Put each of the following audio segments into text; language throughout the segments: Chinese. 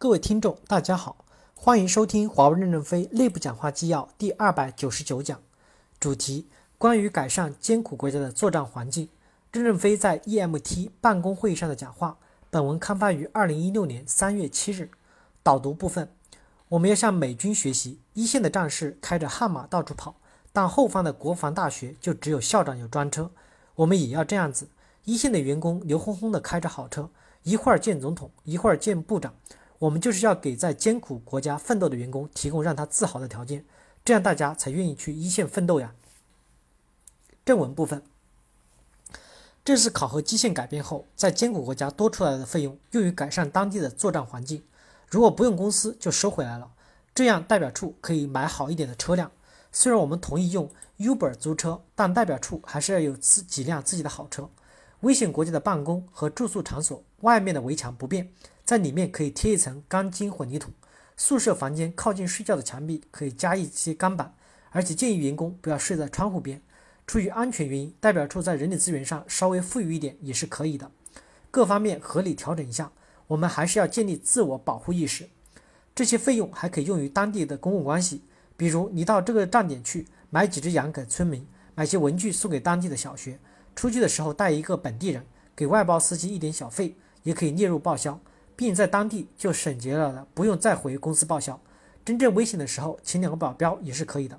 各位听众，大家好，欢迎收听华为任正非内部讲话纪要第二百九十九讲，主题关于改善艰苦国家的作战环境。任正非在 EMT 办公会议上的讲话。本文刊发于二零一六年三月七日。导读部分，我们要向美军学习，一线的战士开着悍马到处跑，但后方的国防大学就只有校长有专车。我们也要这样子，一线的员工牛哄哄的开着好车，一会儿见总统，一会儿见部长。我们就是要给在艰苦国家奋斗的员工提供让他自豪的条件，这样大家才愿意去一线奋斗呀。正文部分，这次考核基线改变后，在艰苦国家多出来的费用，用于改善当地的作战环境。如果不用公司就收回来了，这样代表处可以买好一点的车辆。虽然我们同意用 Uber 租车，但代表处还是要有自几辆自己的好车。危险国家的办公和住宿场所外面的围墙不变。在里面可以贴一层钢筋混凝土，宿舍房间靠近睡觉的墙壁可以加一些钢板，而且建议员工不要睡在窗户边。出于安全原因，代表处在人力资源上稍微富裕一点也是可以的。各方面合理调整一下，我们还是要建立自我保护意识。这些费用还可以用于当地的公共关系，比如你到这个站点去买几只羊给村民，买些文具送给当地的小学。出去的时候带一个本地人，给外包司机一点小费，也可以列入报销。并在当地就省节了的，不用再回公司报销。真正危险的时候，请两个保镖也是可以的。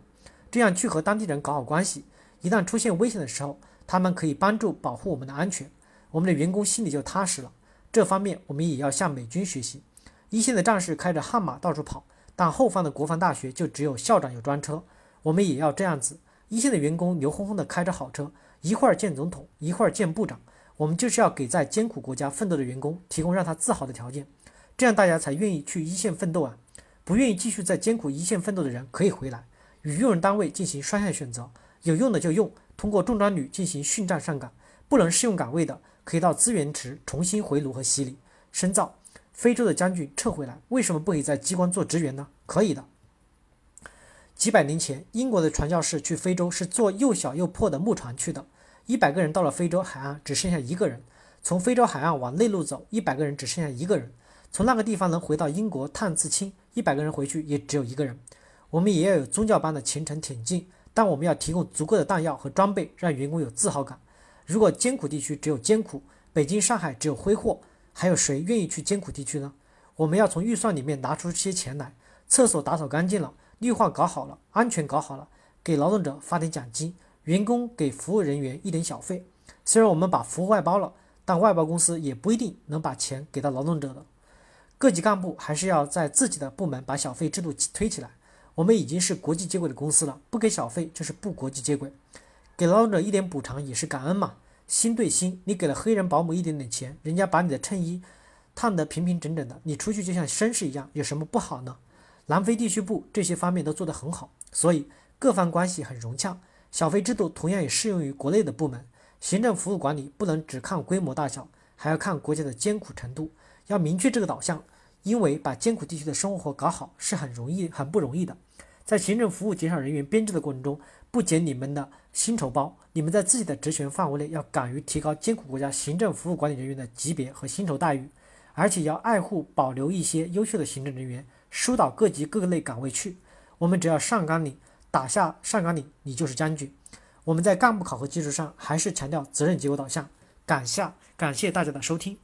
这样去和当地人搞好关系，一旦出现危险的时候，他们可以帮助保护我们的安全，我们的员工心里就踏实了。这方面我们也要向美军学习。一线的战士开着悍马到处跑，但后方的国防大学就只有校长有专车。我们也要这样子。一线的员工牛哄哄的开着好车，一会儿见总统，一会儿见部长。我们就是要给在艰苦国家奋斗的员工提供让他自豪的条件，这样大家才愿意去一线奋斗啊！不愿意继续在艰苦一线奋斗的人可以回来，与用人单位进行双向选择，有用的就用，通过重装旅进行训战上岗；不能适用岗位的，可以到资源池重新回炉和洗礼深造。非洲的将军撤回来，为什么不可以在机关做职员呢？可以的。几百年前，英国的传教士去非洲是坐又小又破的木船去的。一百个人到了非洲海岸，只剩下一个人。从非洲海岸往内陆走，一百个人只剩下一个人。从那个地方能回到英国探刺青，一百个人回去也只有一个人。我们也要有宗教般的虔诚挺进，但我们要提供足够的弹药和装备，让员工有自豪感。如果艰苦地区只有艰苦，北京、上海只有挥霍，还有谁愿意去艰苦地区呢？我们要从预算里面拿出些钱来，厕所打扫干净了，绿化搞好了，安全搞好了，给劳动者发点奖金。员工给服务人员一点小费，虽然我们把服务外包了，但外包公司也不一定能把钱给到劳动者的。各级干部还是要在自己的部门把小费制度推起来。我们已经是国际接轨的公司了，不给小费就是不国际接轨。给劳动者一点补偿也是感恩嘛，心对心。你给了黑人保姆一点点钱，人家把你的衬衣烫得平平整整的，你出去就像绅士一样，有什么不好呢？南非地区部这些方面都做得很好，所以各方关系很融洽。小费制度同样也适用于国内的部门，行政服务管理不能只看规模大小，还要看国家的艰苦程度。要明确这个导向，因为把艰苦地区的生活搞好是很容易、很不容易的。在行政服务减少人员编制的过程中，不减你们的薪酬包，你们在自己的职权范围内要敢于提高艰苦国家行政服务管理人员的级别和薪酬待遇，而且要爱护保留一些优秀的行政人员，疏导各级各类岗位去。我们只要上纲领。打下上岗岭，你就是将军。我们在干部考核基础上，还是强调责任结果导向。感谢感谢大家的收听。